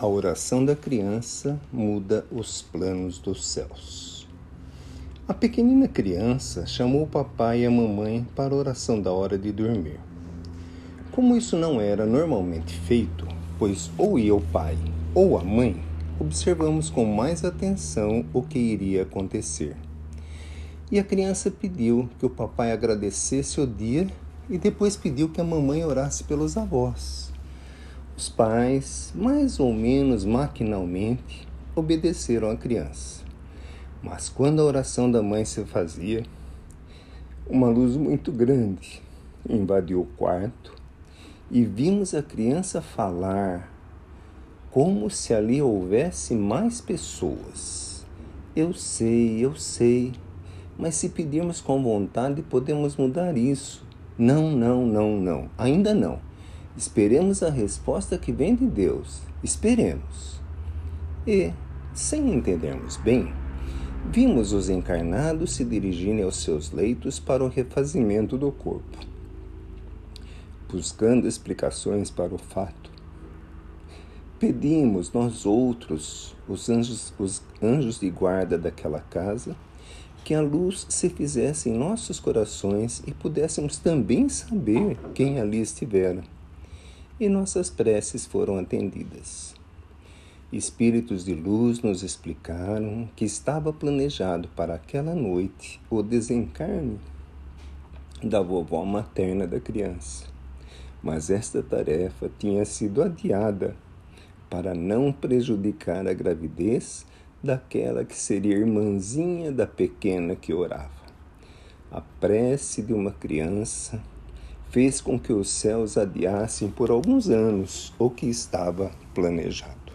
A oração da criança muda os planos dos céus. A pequenina criança chamou o papai e a mamãe para a oração da hora de dormir. Como isso não era normalmente feito, pois ou ia o pai ou a mãe, observamos com mais atenção o que iria acontecer. E a criança pediu que o papai agradecesse o dia e depois pediu que a mamãe orasse pelos avós. Os pais, mais ou menos maquinalmente, obedeceram a criança. Mas quando a oração da mãe se fazia, uma luz muito grande invadiu o quarto e vimos a criança falar como se ali houvesse mais pessoas. Eu sei, eu sei, mas se pedirmos com vontade, podemos mudar isso. Não, não, não, não, ainda não. Esperemos a resposta que vem de Deus. Esperemos. E, sem entendermos bem, vimos os encarnados se dirigirem aos seus leitos para o refazimento do corpo, buscando explicações para o fato. Pedimos nós outros, os anjos, os anjos de guarda daquela casa, que a luz se fizesse em nossos corações e pudéssemos também saber quem ali estivera e nossas preces foram atendidas. Espíritos de luz nos explicaram que estava planejado para aquela noite o desencarne da vovó materna da criança, mas esta tarefa tinha sido adiada para não prejudicar a gravidez daquela que seria irmãzinha da pequena que orava. A prece de uma criança fez com que os céus adiassem por alguns anos o que estava planejado.